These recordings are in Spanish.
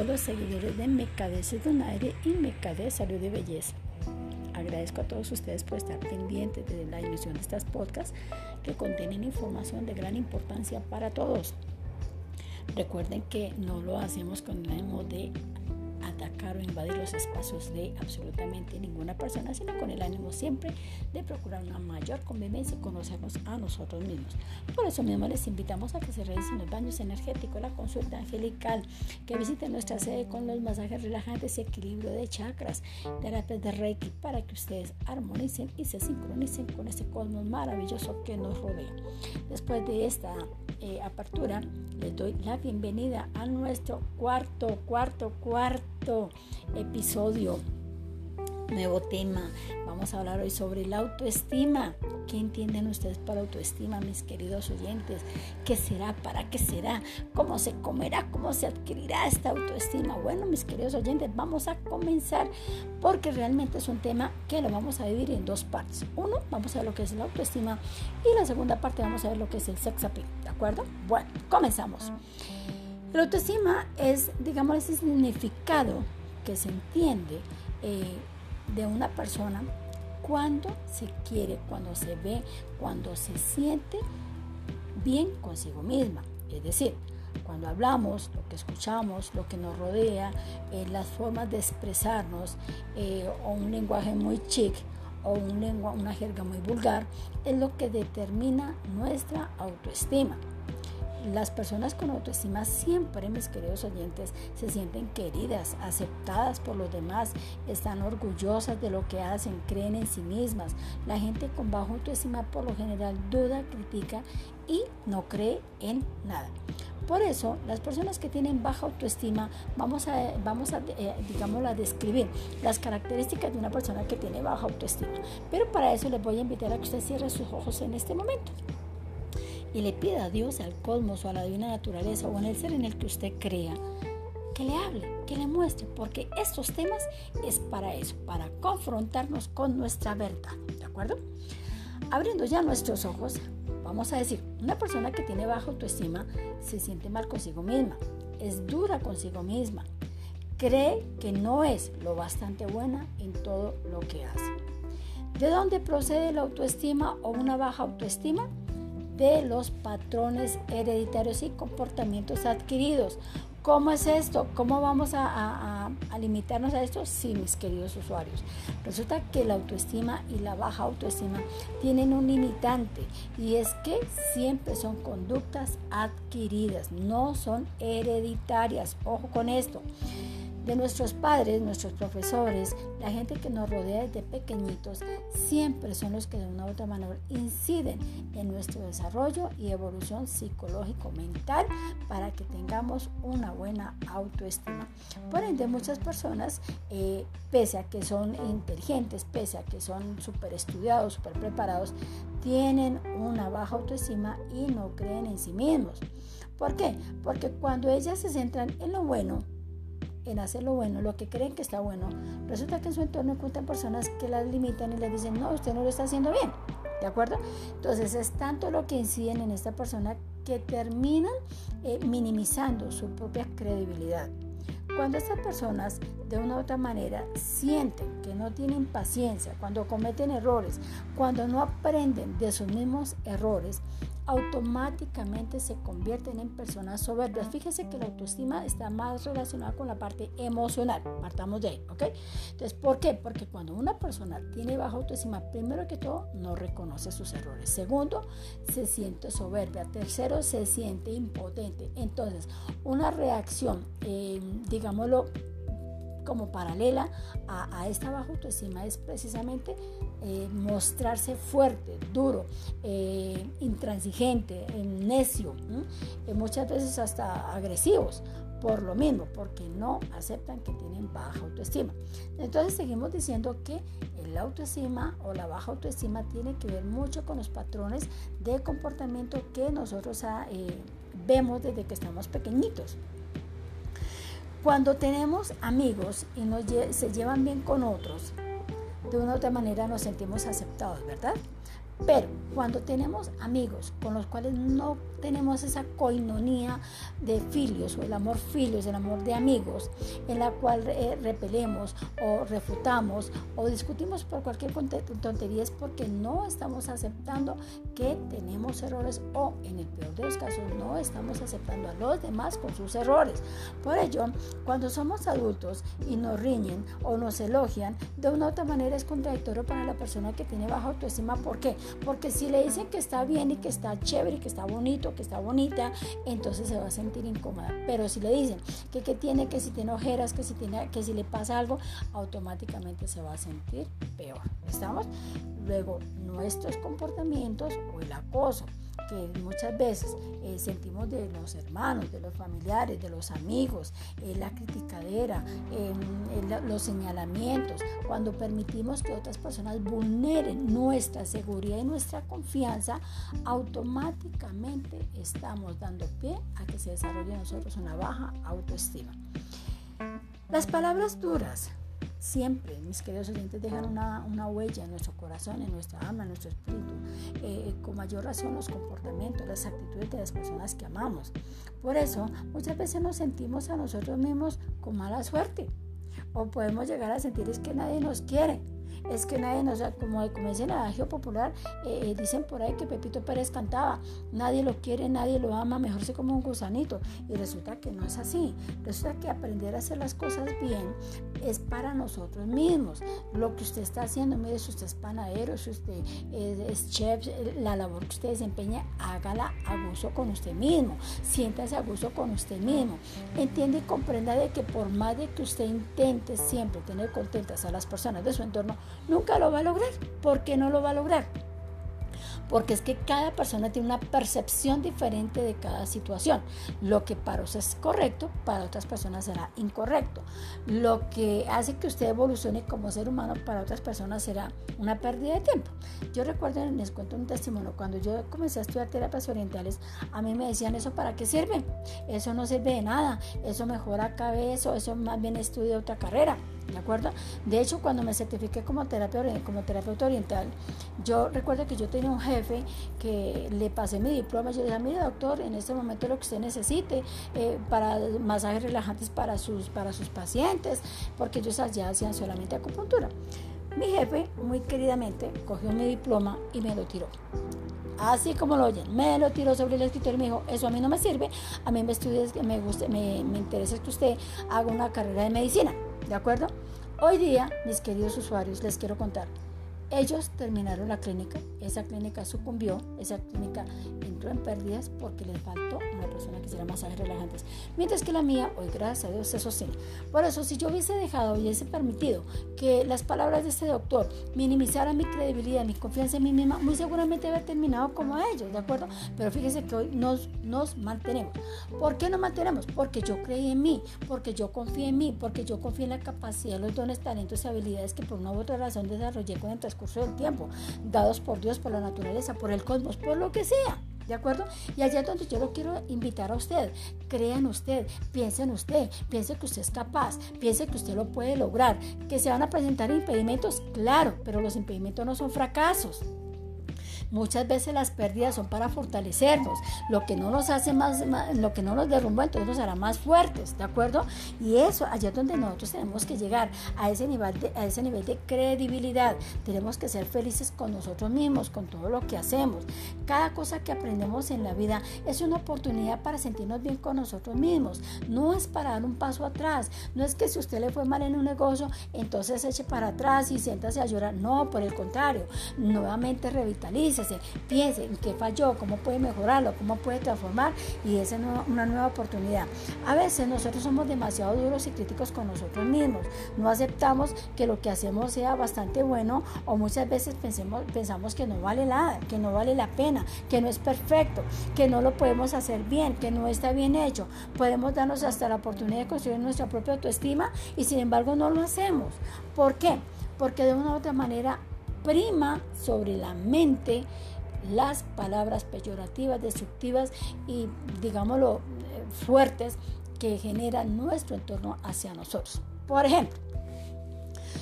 todos los seguidores de Mercadeces Donaire y Mercader Salud y Belleza. Agradezco a todos ustedes por estar pendientes de la emisión de estas podcasts que contienen información de gran importancia para todos. Recuerden que no lo hacemos con el ánimo de atacar o invadir los espacios de absolutamente ninguna persona, sino con el ánimo siempre de procurar una mayor convivencia y conocernos a nosotros mismos. Por eso mismo les invitamos a que se realicen los baños energéticos, la consulta angelical, que visiten nuestra sede con los masajes relajantes y equilibrio de chakras, terapias de Reiki, para que ustedes armonicen y se sincronicen con ese cosmos maravilloso que nos rodea. Después de esta eh, apertura, les doy la bienvenida a nuestro cuarto, cuarto, cuarto episodio. Nuevo tema. Vamos a hablar hoy sobre la autoestima. ¿Qué entienden ustedes por autoestima, mis queridos oyentes? ¿Qué será? ¿Para qué será? ¿Cómo se comerá? ¿Cómo se adquirirá esta autoestima? Bueno, mis queridos oyentes, vamos a comenzar porque realmente es un tema que lo vamos a dividir en dos partes. Uno, vamos a ver lo que es la autoestima y la segunda parte vamos a ver lo que es el sex appeal. Bueno, comenzamos. La autoestima es, digamos, ese significado que se entiende eh, de una persona cuando se quiere, cuando se ve, cuando se siente bien consigo misma. Es decir, cuando hablamos, lo que escuchamos, lo que nos rodea, eh, las formas de expresarnos, eh, o un lenguaje muy chic, o un una jerga muy vulgar, es lo que determina nuestra autoestima. Las personas con autoestima siempre, mis queridos oyentes, se sienten queridas, aceptadas por los demás, están orgullosas de lo que hacen, creen en sí mismas. La gente con bajo autoestima por lo general duda, critica y no cree en nada. Por eso, las personas que tienen baja autoestima, vamos a, vamos a, eh, a describir las características de una persona que tiene baja autoestima. Pero para eso les voy a invitar a que usted cierre sus ojos en este momento y le pida a Dios, al cosmos o a la divina naturaleza o en el ser en el que usted crea, que le hable, que le muestre, porque estos temas es para eso, para confrontarnos con nuestra verdad, ¿de acuerdo? Abriendo ya nuestros ojos, vamos a decir, una persona que tiene baja autoestima se siente mal consigo misma, es dura consigo misma, cree que no es lo bastante buena en todo lo que hace. ¿De dónde procede la autoestima o una baja autoestima? de los patrones hereditarios y comportamientos adquiridos. ¿Cómo es esto? ¿Cómo vamos a, limitarnos a esto? Sí, mis queridos usuarios. Resulta que la autoestima y la baja autoestima tienen un limitante y es que siempre son conductas adquiridas, no son hereditarias. Ojo con esto de nuestros padres, nuestros profesores, la gente que nos rodea desde pequeñitos, siempre son los que de una u otra manera inciden en nuestro desarrollo y evolución psicológico-mental para que tengamos una buena autoestima. Por ende, muchas personas, eh, pese a que son inteligentes, pese a que son súper estudiados, súper preparados, tienen una baja autoestima y no creen en sí mismos. ¿Por qué? Porque cuando ellas se centran en lo bueno, en hacer lo bueno, lo que creen que está bueno, resulta que en su entorno encuentran personas que las limitan y les dicen, no, usted no lo está haciendo bien. ¿De acuerdo? Entonces es tanto lo que inciden en esta persona que terminan eh, minimizando su propia credibilidad. Cuando estas personas de una u otra manera sienten que no tienen paciencia, cuando cometen errores, cuando no aprenden de sus mismos errores, automáticamente se convierten en personas soberbias. Fíjese que la autoestima está más relacionada con la parte emocional. Partamos de ahí, ¿ok? Entonces, ¿por qué? Porque cuando una persona tiene baja autoestima, primero que todo, no reconoce sus errores. Segundo, se siente soberbia. Tercero, se siente impotente. Entonces, una reacción, eh, digámoslo, como paralela a, esta baja autoestima es precisamente eh, mostrarse fuerte, duro, eh, intransigente, necio, muchas veces hasta agresivos por lo mismo, porque no aceptan que tienen baja autoestima. Entonces seguimos diciendo que el autoestima o la baja autoestima tiene que ver mucho con los patrones de comportamiento que nosotros ah, eh, vemos desde que estamos pequeñitos. Cuando tenemos amigos y nos se llevan bien con otros, de una u otra manera nos sentimos aceptados, ¿verdad? Pero cuando tenemos amigos con los cuales no tenemos esa coinonía de filios o el amor filios, el amor de amigos, en la cual eh, repelemos o refutamos o discutimos por cualquier tontería es porque no estamos aceptando que tenemos errores o en el peor de los casos no estamos aceptando a los demás con sus errores. Por ello, cuando somos adultos y nos riñen o nos elogian, de una u otra manera es contradictorio para la persona que tiene baja autoestima. ¿Por qué? Porque si le dicen que está bien y que está chévere y que está bonito, que está bonita, entonces se va a sentir incómoda. Pero si le dicen que, que tiene, que si tiene ojeras, que si, tiene, que si le pasa algo, automáticamente se va a sentir peor. ¿Estamos? Luego, nuestros comportamientos o el acoso que muchas veces eh, sentimos de los hermanos, de los familiares, de los amigos, eh, la criticadera, em, los señalamientos, cuando permitimos que otras personas vulneren nuestra seguridad y nuestra confianza, automáticamente estamos dando pie a que se desarrolle en nosotros una baja autoestima. Las palabras duras siempre, mis queridos oyentes, dejan una, huella en nuestro corazón, en nuestra alma, en nuestro espíritu. Eh, con mayor razón los comportamientos, las actitudes de las personas que amamos. Por eso, muchas veces nos sentimos a nosotros mismos con mala suerte. O podemos llegar a sentir es que nadie nos quiere es que nadie nos, como, como dice el adagio popular, eh, eh, dicen por ahí que Pepito Pérez cantaba, nadie lo quiere, nadie lo ama, mejor se como un gusanito. Y resulta que no es así. Resulta que aprender a hacer las cosas bien es para nosotros mismos. Lo que usted está haciendo, mire, si usted es panadero, si usted es, chef, la labor que usted desempeña, hágala a gusto con usted mismo. Siéntase a gusto con usted mismo. Entiende y comprenda de que por más de que usted intente siempre tener contentas a las personas de su entorno, nunca lo va a lograr. ¿Por qué no lo va a lograr? porque es que cada persona tiene una percepción diferente de cada situación. Lo que para usted es correcto, para otras personas será incorrecto. Lo que hace que usted evolucione como ser humano, para otras personas será una pérdida de tiempo. Yo recuerdo, les cuento un testimonio, cuando yo comencé a estudiar terapias orientales, a mí me decían, ¿eso para qué sirve? Eso no sirve de nada, eso mejora cabeza, eso más bien estudia otra carrera. ¿De acuerdo? De hecho, cuando me certifiqué como, terapeuta oriental, yo recuerdo que yo tenía un jefe que le pasé mi diploma. Yo le dije, mire doctor, en este momento lo que usted necesite eh, para masajes relajantes para sus, para sus pacientes, porque ellos allá hacían solamente acupuntura. Mi jefe, muy queridamente, cogió mi diploma y me lo tiró. Así como lo oyen, me lo tiró sobre el escritorio y me dijo, eso a mí no me sirve, a mí me, me, gusta, me, me interesa que usted haga una carrera de medicina. ¿De acuerdo? Hoy día, mis queridos usuarios, les quiero contar ellos terminaron la clínica, esa clínica sucumbió, esa clínica entró en pérdidas porque les faltó persona que hiciera masajes relajantes. Mientras que la mía, hoy gracias a Dios, se sostiene. Por eso, si yo hubiese dejado hubiese permitido que las palabras de este doctor minimizaran mi credibilidad, mi confianza en mí misma, muy seguramente habría terminado como ellos, ¿de acuerdo? Pero fíjense que hoy nos, nos mantenemos. ¿Por qué nos mantenemos? Porque yo creí en mí, porque yo confié en mí, porque yo confié en la capacidad, los dones, talentos y habilidades que por una u otra razón desarrollé con el curso del tiempo, dados por Dios, por la naturaleza, por el cosmos, por lo que sea. ¿De acuerdo? Y allá es donde yo lo quiero invitar a usted. Crea en usted, piense en usted, piense que usted es capaz, piense que usted lo puede lograr. Que se van a presentar impedimentos, claro, pero los impedimentos no son fracasos. Muchas veces las pérdidas son para fortalecernos. Lo que no nos hace más, lo que no nos derrumba, entonces nos hará más fuertes, ¿de acuerdo? Y eso, allá es donde nosotros tenemos que llegar a ese nivel de, a ese nivel de credibilidad. Tenemos que ser felices con nosotros mismos, con todo lo que hacemos. Cada cosa que aprendemos en la vida es una oportunidad para sentirnos bien con nosotros mismos. No es para dar un paso atrás. No es que si usted le fue mal en un negocio, entonces eche para atrás y siéntase a llorar. No, por el contrario, nuevamente revitalice piense en qué falló, cómo puede mejorarlo, cómo puede transformar y es una nueva oportunidad. A veces nosotros somos demasiado duros y críticos con nosotros mismos. No aceptamos que lo que hacemos sea bastante bueno o muchas veces pensamos que no vale nada, que no vale la pena, que no es perfecto, que no lo podemos hacer bien, que no está bien hecho. Podemos darnos hasta la oportunidad de construir nuestra propia autoestima y sin embargo no lo hacemos. ¿Por qué? Porque de una u otra manera prima sobre la mente las palabras peyorativas, destructivas y, digámoslo, eh, fuertes que generan nuestro entorno hacia nosotros. Por ejemplo,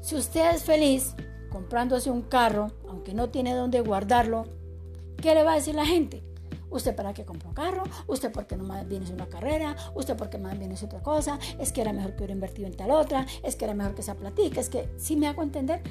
si usted es feliz, comprándose un carro, aunque no tiene dónde guardarlo, ¿qué le va a decir la gente? Usted para qué compró un carro, usted porque no más viene una carrera, usted porque más viene otra cosa, es que era mejor que hubiera invertido en tal otra, es que era mejor que esa platica, es que si me hago entender,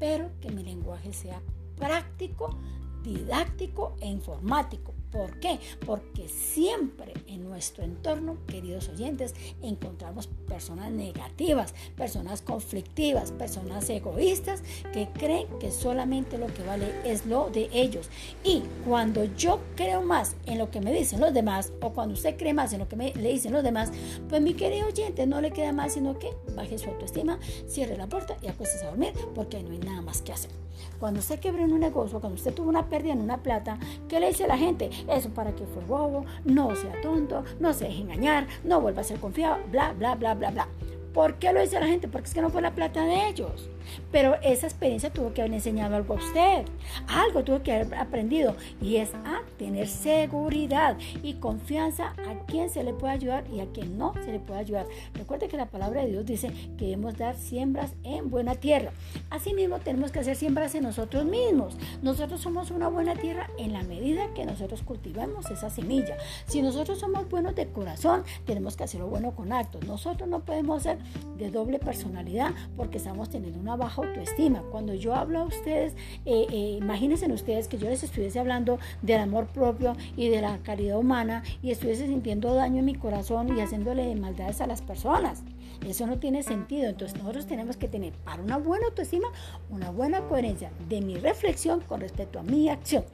espero que mi lenguaje sea práctico, didáctico e informático ¿Por qué? Porque siempre en nuestro entorno, queridos oyentes, encontramos personas negativas, personas conflictivas, personas egoístas que creen que solamente lo que vale es lo de ellos. Y cuando yo creo más en lo que me dicen los demás, o cuando usted cree más en lo que me, le dicen los demás, pues mi querido oyente no le queda más sino que baje su autoestima, cierre la puerta y acuéstese a dormir porque no hay nada más que hacer. Cuando usted quebró en un negocio, cuando usted tuvo una pérdida en una plata, ¿qué le dice la gente? Eso para que fue bobo, no sea tonto, no se deje engañar, no vuelva a ser confiado, bla, bla, bla, bla, bla. ¿Por qué lo dice la gente? Porque es que no fue la plata de ellos. Pero esa experiencia tuvo que haber enseñado algo a usted. Algo tuvo que haber aprendido. Y es a tener seguridad y confianza a quien se le puede ayudar y a quien no se le puede ayudar. Recuerde que la palabra de Dios dice que debemos dar siembras en buena tierra. Asimismo, tenemos que hacer siembras en nosotros mismos. Nosotros somos una buena tierra en la medida que nosotros cultivamos esa semilla. Si nosotros somos buenos de corazón, tenemos que hacerlo bueno con actos. Nosotros no podemos ser de doble personalidad porque estamos teniendo una baja autoestima. Cuando yo hablo a ustedes, eh, eh, imagínense ustedes que yo les estuviese hablando del amor propio y de la caridad humana y estuviese sintiendo daño en mi corazón y haciéndole maldades a las personas. Eso no tiene sentido. Entonces nosotros tenemos que tener para una buena autoestima una buena coherencia de mi reflexión con respecto a mi acción.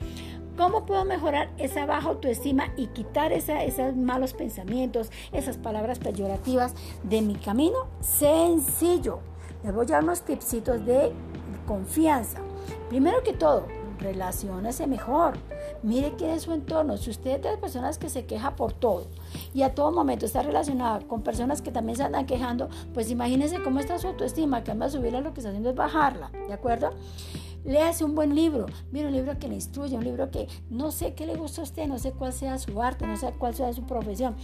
¿Cómo puedo mejorar esa baja autoestima y quitar esos malos pensamientos, esas palabras peyorativas de mi camino? Sencillo. Les voy a dar unos tipsitos de confianza. Primero que todo, relaciónese mejor. Mire quién es su entorno. Si usted es de personas que se queja por todo y a todo momento está relacionada con personas que también se andan quejando, pues imagínese cómo está su autoestima, que anda a subirla, lo que está haciendo es bajarla. ¿De acuerdo? Léase un buen libro, mire un libro que le instruye, un libro que no sé qué le gusta a usted, no sé cuál sea su arte, no sé cuál sea su profesión,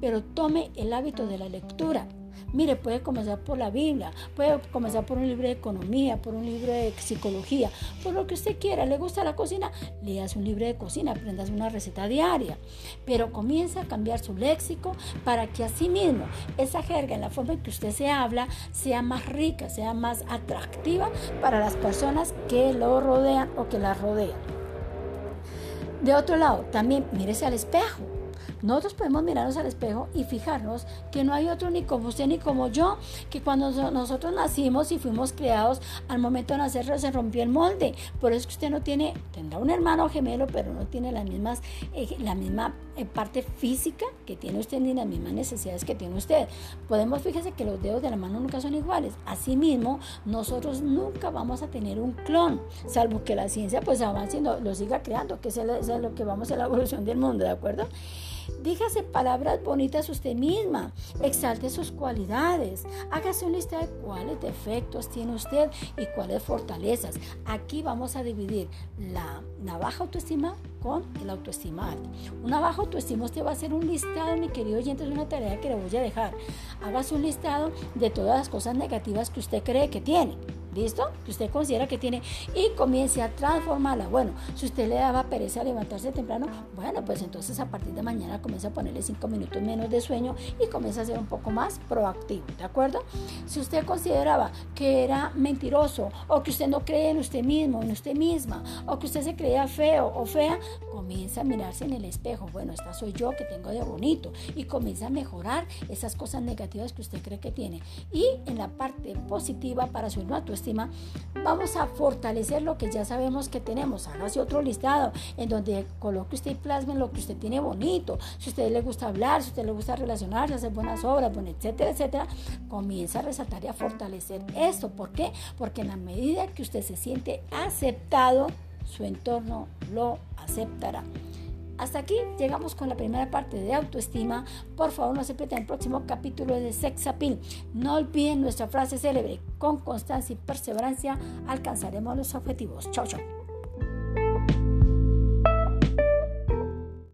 pero tome el hábito de la lectura. Mire, puede comenzar por la Biblia, puede comenzar por un libro de economía, por un libro de psicología, por lo que usted quiera. ¿Le gusta la cocina? Leas un libro de cocina, aprendas una receta diaria. Pero comienza a cambiar su léxico para que así mismo esa jerga, en la forma en que usted se habla, sea más rica, sea más atractiva para las personas que lo rodean o que la rodean. De otro lado, también mírese al espejo. Nosotros podemos mirarnos al espejo y fijarnos que no hay otro ni como usted ni como yo, que cuando nosotros nacimos y fuimos creados, al momento de nacer se rompió el molde. Por eso que usted no tiene, tendrá un hermano gemelo, pero no tiene las mismas, eh, la misma eh, parte física que tiene usted ni las mismas necesidades que tiene usted. Podemos, fíjese que los dedos de la mano nunca son iguales. Asimismo, nosotros nunca vamos a tener un clon, salvo que la ciencia pues avance y lo siga creando, que es, es lo que vamos a la evolución del mundo, ¿de acuerdo? Dígase palabras bonitas usted misma, exalte sus cualidades, hágase una lista de cuáles defectos tiene usted y cuáles fortalezas. Aquí vamos a dividir la, baja autoestima con el autoestima. Una baja autoestima usted va a hacer un listado, mi querido oyente, es una tarea que le voy a dejar. Hágase un listado de todas las cosas negativas que usted cree que tiene. ¿Listo? Que usted considera que tiene y comience a transformarla. Bueno, si usted le daba pereza a levantarse temprano, bueno, pues entonces a partir de mañana comienza a ponerle 5 minutos menos de sueño y comienza a ser un poco más proactivo, ¿de acuerdo? Si usted consideraba que era mentiroso o que usted no cree en usted mismo, en usted misma, o que usted se creía feo o fea, comienza a mirarse en el espejo. Bueno, esta soy yo que tengo de bonito y comienza a mejorar esas cosas negativas que usted cree que tiene. Y en la parte positiva para su autoestima, vamos a fortalecer lo que ya sabemos que tenemos. Hágase otro listado en donde coloque usted y plasme lo que usted tiene bonito. Si a usted le gusta hablar, si a usted le gusta relacionarse, hacer buenas obras, bueno, etcétera, etcétera, comienza a resaltar y a fortalecer esto. ¿Por qué? Porque en la medida que usted se siente aceptado, su entorno lo aceptará. Hasta aquí llegamos con la primera parte de autoestima. Por favor, no se pierdan el próximo capítulo de Sex Appeal. No olviden nuestra frase célebre: con constancia y perseverancia alcanzaremos los objetivos. Chao, chao.